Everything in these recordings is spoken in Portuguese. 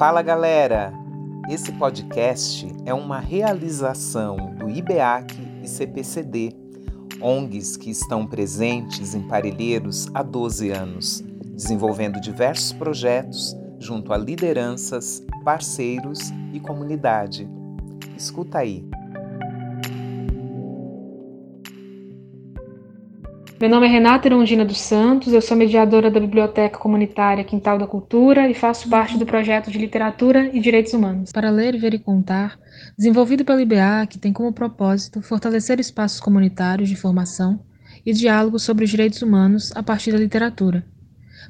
Fala galera! Esse podcast é uma realização do IBEAC e CPCD, ONGs que estão presentes em Parelheiros há 12 anos, desenvolvendo diversos projetos junto a lideranças, parceiros e comunidade. Escuta aí. Meu nome é Renata Irondina dos Santos, eu sou mediadora da Biblioteca Comunitária Quintal da Cultura e faço parte do projeto de Literatura e Direitos Humanos. Para ler, ver e contar, desenvolvido pela IBA, que tem como propósito fortalecer espaços comunitários de formação e diálogo sobre os direitos humanos a partir da literatura.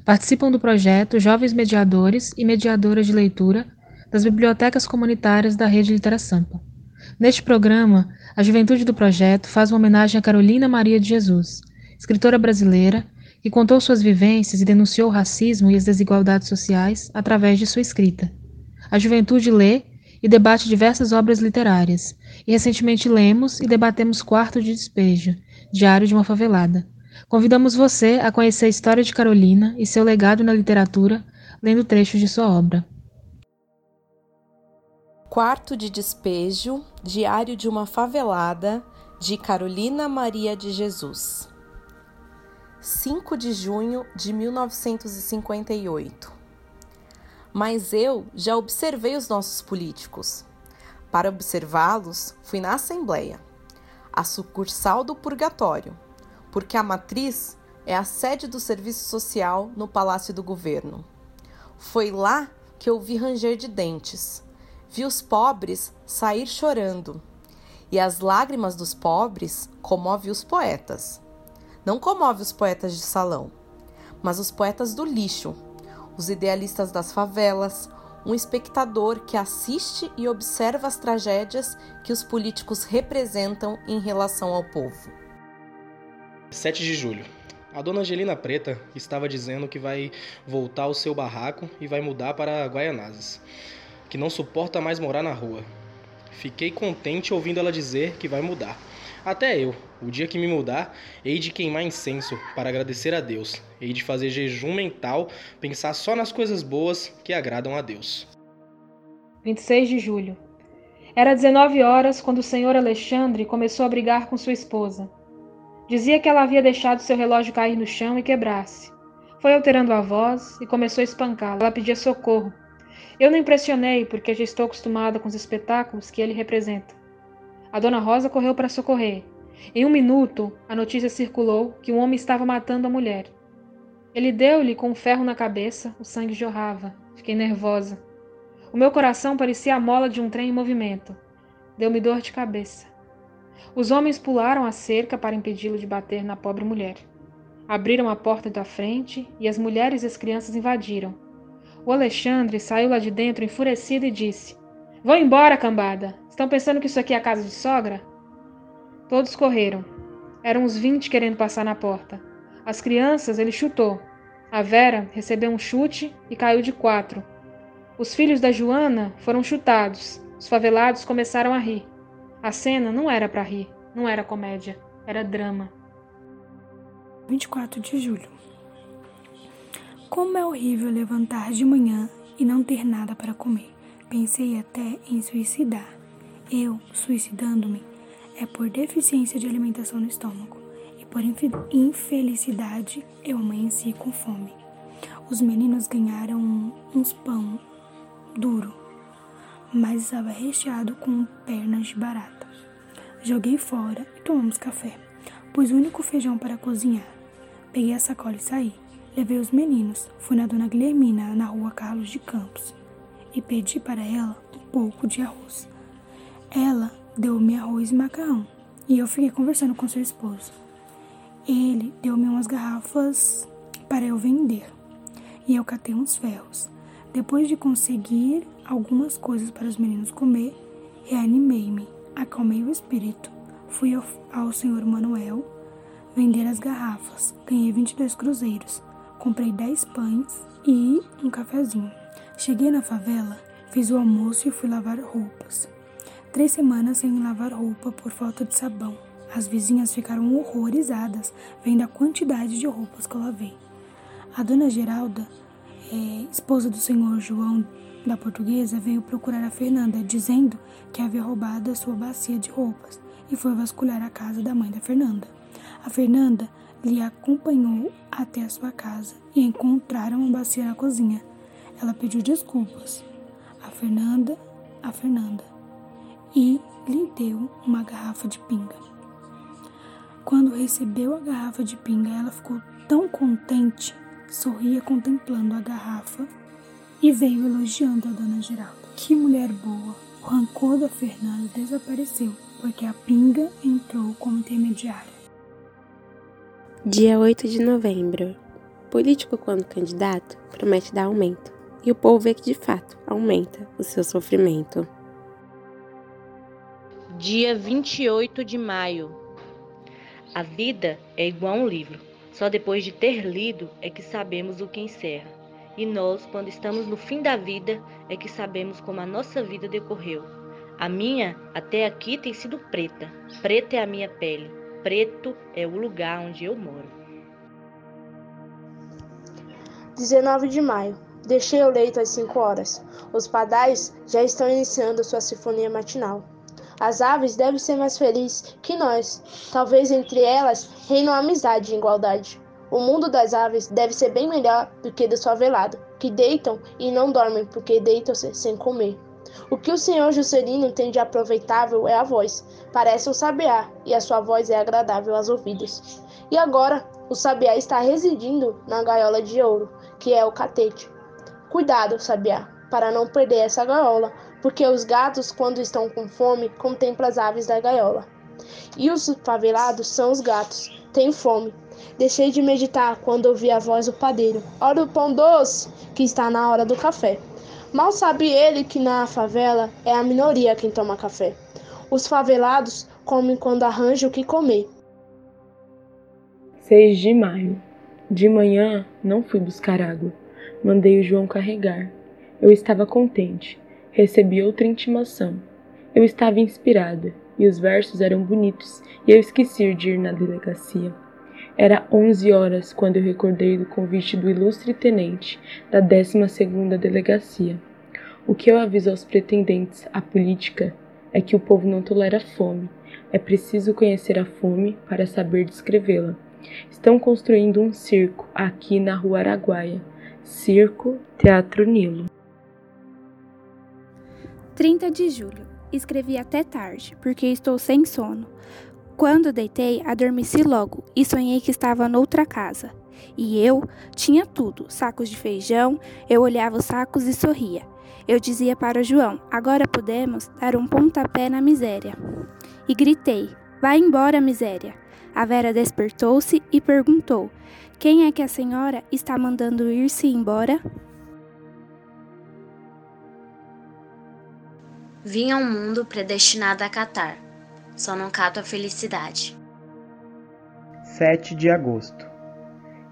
Participam do projeto jovens mediadores e mediadoras de leitura das bibliotecas comunitárias da Rede Litera Sampa. Neste programa, a juventude do projeto faz uma homenagem a Carolina Maria de Jesus, escritora brasileira que contou suas vivências e denunciou o racismo e as desigualdades sociais através de sua escrita. A juventude lê e debate diversas obras literárias, e recentemente lemos e debatemos Quarto de Despejo, Diário de uma Favelada. Convidamos você a conhecer a história de Carolina e seu legado na literatura, lendo trechos de sua obra. Quarto de Despejo, Diário de uma Favelada, de Carolina Maria de Jesus. 5 de junho de 1958. Mas eu já observei os nossos políticos. Para observá-los, fui na Assembleia, a sucursal do Purgatório, porque a matriz é a sede do Serviço Social no Palácio do Governo. Foi lá que eu vi ranger de dentes, vi os pobres sair chorando, e as lágrimas dos pobres comove os poetas não comove os poetas de salão, mas os poetas do lixo, os idealistas das favelas, um espectador que assiste e observa as tragédias que os políticos representam em relação ao povo. 7 de julho. A dona Angelina Preta estava dizendo que vai voltar ao seu barraco e vai mudar para Guaianazes, que não suporta mais morar na rua. Fiquei contente ouvindo ela dizer que vai mudar. Até eu, o dia que me mudar, hei de queimar incenso para agradecer a Deus, hei de fazer jejum mental, pensar só nas coisas boas que agradam a Deus. 26 de julho. Era 19 horas quando o senhor Alexandre começou a brigar com sua esposa. Dizia que ela havia deixado seu relógio cair no chão e quebrar-se. Foi alterando a voz e começou a espancá-la. Ela pedia socorro. Eu não impressionei porque já estou acostumada com os espetáculos que ele representa. A dona Rosa correu para socorrer. Em um minuto, a notícia circulou que um homem estava matando a mulher. Ele deu-lhe com um ferro na cabeça, o sangue jorrava. Fiquei nervosa. O meu coração parecia a mola de um trem em movimento. Deu-me dor de cabeça. Os homens pularam a cerca para impedi-lo de bater na pobre mulher. Abriram a porta da frente e as mulheres e as crianças invadiram. O Alexandre saiu lá de dentro enfurecido e disse: Vão embora, cambada! Estão pensando que isso aqui é a casa de sogra? Todos correram. Eram uns vinte querendo passar na porta. As crianças ele chutou. A Vera recebeu um chute e caiu de quatro. Os filhos da Joana foram chutados. Os favelados começaram a rir. A cena não era para rir, não era comédia, era drama. 24 de julho. Como é horrível levantar de manhã e não ter nada para comer. Pensei até em suicidar. Eu, suicidando-me, é por deficiência de alimentação no estômago e por infelicidade eu amanheci com fome. Os meninos ganharam uns pão duro, mas estava recheado com pernas de barata. Joguei fora e tomamos café. Pus o único feijão para cozinhar. Peguei a sacola e saí. Levei os meninos. Fui na dona Guilhermina, na rua Carlos de Campos, e pedi para ela um pouco de arroz. Ela deu-me arroz e macarrão e eu fiquei conversando com seu esposo. Ele deu-me umas garrafas para eu vender e eu catei uns ferros. Depois de conseguir algumas coisas para os meninos comer, reanimei-me, acalmei o espírito. Fui ao, senhor Manuel vender as garrafas. Ganhei 22 cruzeiros. Comprei 10 pães e um cafezinho. Cheguei na favela, fiz o almoço e fui lavar roupas. Três semanas sem lavar roupa por falta de sabão. As vizinhas ficaram horrorizadas vendo a quantidade de roupas que eu lavei. A dona Geralda, é, esposa do senhor João da portuguesa veio procurar a Fernanda, dizendo que havia roubado a sua bacia de roupas e foi vasculhar a casa da mãe da Fernanda. A Fernanda lhe acompanhou até a sua casa e encontraram uma bacia na cozinha. Ela pediu desculpas a Fernanda, a Fernanda, e lhe deu uma garrafa de pinga. Quando recebeu a garrafa de pinga, ela ficou tão contente, sorria contemplando a garrafa e veio elogiando a dona Geralda. Que mulher boa! O rancor da Fernanda desapareceu porque a pinga entrou como intermediária. Dia 8 de novembro. Político, quando candidato, promete dar aumento. E o povo vê que de fato aumenta o seu sofrimento. Dia 28 de maio. A vida é igual a um livro. Só depois de ter lido é que sabemos o que encerra. E nós, quando estamos no fim da vida, é que sabemos como a nossa vida decorreu. A minha até aqui tem sido preta. Preta é a minha pele. Preto é o lugar onde eu moro. 19 de maio. Deixei o leito às 5 horas. Os padais já estão iniciando sua sinfonia matinal. As aves devem ser mais felizes que nós. Talvez entre elas reinam amizade e igualdade. O mundo das aves deve ser bem melhor do que do favelado, que deitam e não dormem porque deitam-se sem comer. O que o senhor Juscelino tem de aproveitável é a voz. Parece um sabiá, e a sua voz é agradável aos ouvidos. E agora, o sabiá está residindo na gaiola de ouro, que é o catete. Cuidado, sabiá, para não perder essa gaiola, porque os gatos, quando estão com fome, contemplam as aves da gaiola. E os favelados são os gatos, têm fome. Deixei de meditar quando ouvi a voz do padeiro. Ora o pão doce, que está na hora do café. Mal sabe ele que na favela é a minoria quem toma café. Os favelados comem quando arranjam o que comer. 6 de maio. De manhã não fui buscar água. Mandei o João carregar. Eu estava contente recebi outra intimação. Eu estava inspirada, e os versos eram bonitos, e eu esqueci de ir na delegacia. Era onze horas quando eu recordei do convite do ilustre tenente da 12 segunda delegacia. O que eu aviso aos pretendentes à política é que o povo não tolera fome. É preciso conhecer a fome para saber descrevê-la. Estão construindo um circo aqui na Rua Araguaia. Circo Teatro Nilo. 30 de julho. Escrevi até tarde, porque estou sem sono. Quando deitei, adormeci logo e sonhei que estava noutra casa. E eu tinha tudo: sacos de feijão, eu olhava os sacos e sorria. Eu dizia para o João: agora podemos dar um pontapé na miséria. E gritei: vai embora, miséria. A Vera despertou-se e perguntou: quem é que a senhora está mandando ir-se embora? Vim ao mundo predestinado a catar, só não cato a felicidade. 7 de agosto.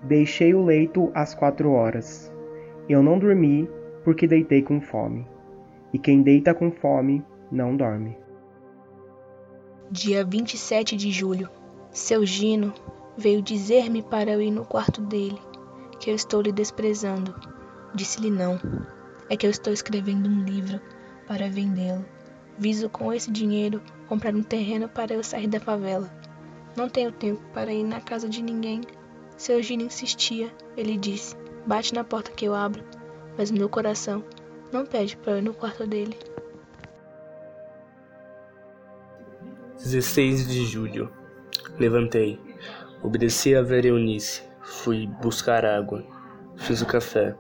Deixei o leito às quatro horas. Eu não dormi porque deitei com fome. E quem deita com fome não dorme. Dia 27 de julho. Seu Gino veio dizer-me para eu ir no quarto dele, que eu estou lhe desprezando. Disse-lhe não. É que eu estou escrevendo um livro para vendê-lo. Viso com esse dinheiro comprar um terreno para eu sair da favela. Não tenho tempo para ir na casa de ninguém. Seu Gino insistia. Ele disse: Bate na porta que eu abro. Mas meu coração não pede para eu ir no quarto dele. 16 de julho. Levantei. Obedeci a Vera Eunice. Fui buscar água. Fiz o café.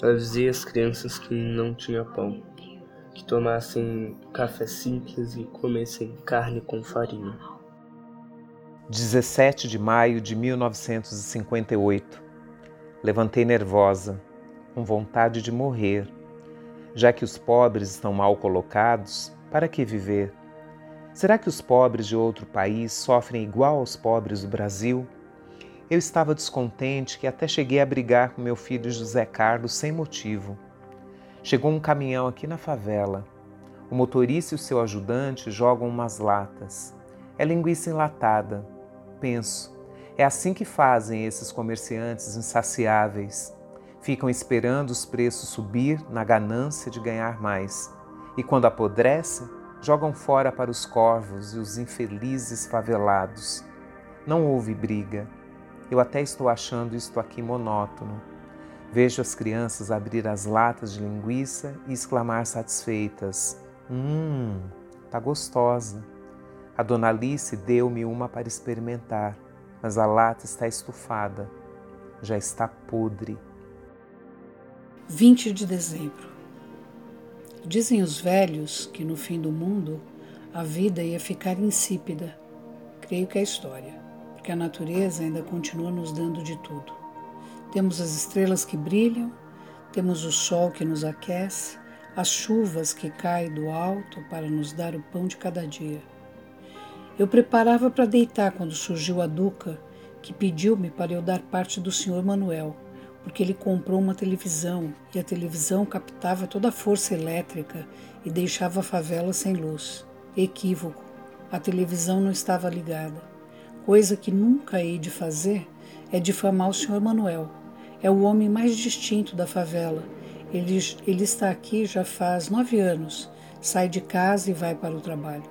Avisei as crianças que não tinha pão que tomassem café simples e comessem carne com farinha. 17 de maio de 1958. Levantei nervosa, com vontade de morrer. Já que os pobres estão mal colocados, para que viver? Será que os pobres de outro país sofrem igual aos pobres do Brasil? Eu estava descontente que até cheguei a brigar com meu filho José Carlos sem motivo. Chegou um caminhão aqui na favela. O motorista e o seu ajudante jogam umas latas. É linguiça enlatada. Penso, é assim que fazem esses comerciantes insaciáveis. Ficam esperando os preços subir na ganância de ganhar mais. E quando apodrecem, jogam fora para os corvos e os infelizes favelados. Não houve briga. Eu até estou achando isto aqui monótono. Vejo as crianças abrir as latas de linguiça e exclamar satisfeitas: Hum, tá gostosa. A dona Alice deu-me uma para experimentar, mas a lata está estufada, já está podre. 20 de dezembro. Dizem os velhos que no fim do mundo a vida ia ficar insípida. Creio que é história, porque a natureza ainda continua nos dando de tudo. Temos as estrelas que brilham, temos o sol que nos aquece, as chuvas que caem do alto para nos dar o pão de cada dia. Eu preparava para deitar quando surgiu a Duca, que pediu-me para eu dar parte do senhor Manuel, porque ele comprou uma televisão e a televisão captava toda a força elétrica e deixava a favela sem luz. Equívoco. A televisão não estava ligada. Coisa que nunca hei de fazer é difamar o senhor Manuel. É o homem mais distinto da favela. Ele, ele está aqui já faz nove anos. Sai de casa e vai para o trabalho.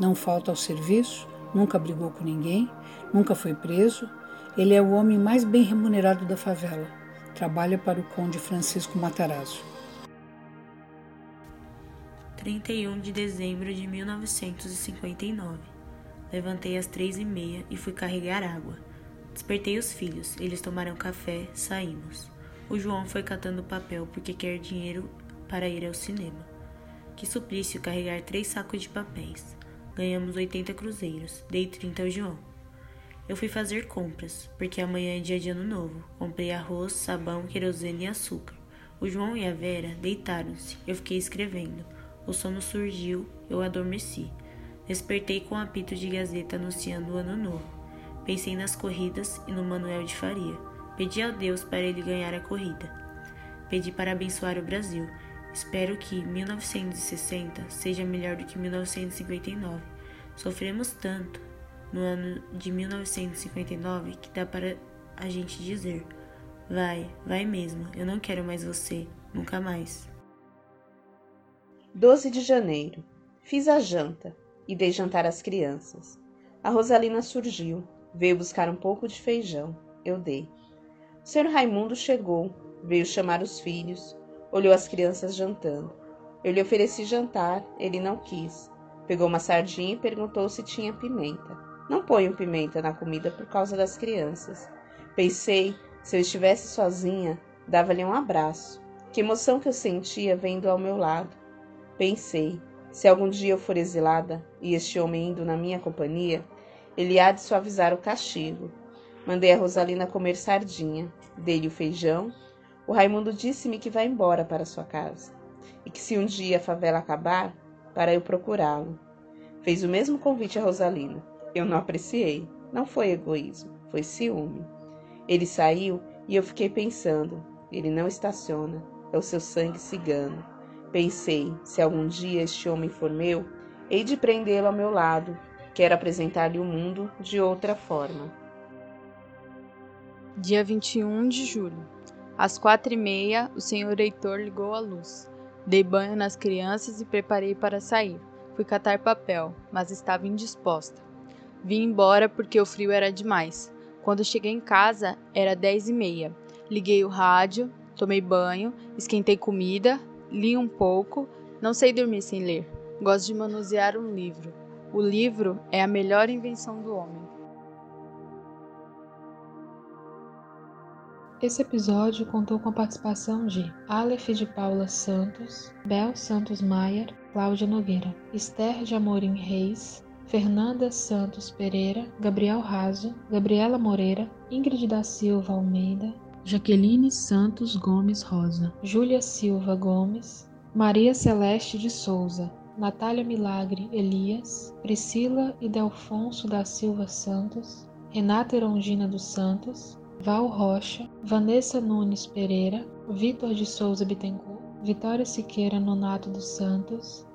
Não falta ao serviço, nunca brigou com ninguém, nunca foi preso. Ele é o homem mais bem remunerado da favela. Trabalha para o conde Francisco Matarazzo. 31 de dezembro de 1959. Levantei às três e meia e fui carregar água. Despertei os filhos, eles tomaram café, saímos. O João foi catando papel porque quer dinheiro para ir ao cinema. Que suplício carregar três sacos de papéis. Ganhamos 80 cruzeiros, dei 30 ao João. Eu fui fazer compras, porque amanhã é dia de ano novo. Comprei arroz, sabão, querosene e açúcar. O João e a Vera deitaram-se. Eu fiquei escrevendo. O sono surgiu, eu adormeci. Despertei com um apito de gazeta anunciando o ano novo. Pensei nas corridas e no Manuel de Faria. Pedi a Deus para ele ganhar a corrida. Pedi para abençoar o Brasil. Espero que 1960 seja melhor do que 1959. Sofremos tanto no ano de 1959 que dá para a gente dizer: vai, vai mesmo, eu não quero mais você, nunca mais. 12 de janeiro. Fiz a janta e dei jantar às crianças. A Rosalina surgiu, Veio buscar um pouco de feijão. Eu dei. O senhor Raimundo chegou, veio chamar os filhos, olhou as crianças jantando. Eu lhe ofereci jantar, ele não quis. Pegou uma sardinha e perguntou se tinha pimenta. Não ponho pimenta na comida por causa das crianças. Pensei, se eu estivesse sozinha, dava-lhe um abraço. Que emoção que eu sentia vendo ao meu lado. Pensei, se algum dia eu for exilada e este homem indo na minha companhia, ele há de suavizar o castigo. Mandei a Rosalina comer sardinha, dei-lhe o feijão. O Raimundo disse-me que vai embora para sua casa e que se um dia a favela acabar, para eu procurá-lo. Fez o mesmo convite a Rosalina. Eu não apreciei. Não foi egoísmo, foi ciúme. Ele saiu e eu fiquei pensando: ele não estaciona, é o seu sangue cigano. Pensei: se algum dia este homem for meu, hei de prendê-lo ao meu lado Quero apresentar-lhe o mundo de outra forma. Dia 21 de julho. Às quatro e meia, o senhor Heitor ligou a luz. Dei banho nas crianças e preparei para sair. Fui catar papel, mas estava indisposta. Vim embora porque o frio era demais. Quando cheguei em casa, era dez e meia. Liguei o rádio, tomei banho, esquentei comida, li um pouco. Não sei dormir sem ler. Gosto de manusear um livro. O livro é a melhor invenção do homem. Esse episódio contou com a participação de Aleph de Paula Santos, Bel Santos Maier, Cláudia Nogueira, Esther de Amorim Reis, Fernanda Santos Pereira, Gabriel Raso, Gabriela Moreira, Ingrid da Silva Almeida, Jaqueline Santos Gomes Rosa, Júlia Silva Gomes, Maria Celeste de Souza, Natália Milagre Elias, Priscila e Delfonso da Silva Santos, Renata Erongina dos Santos, Val Rocha, Vanessa Nunes Pereira, Vitor de Souza Bittencourt, Vitória Siqueira Nonato dos Santos,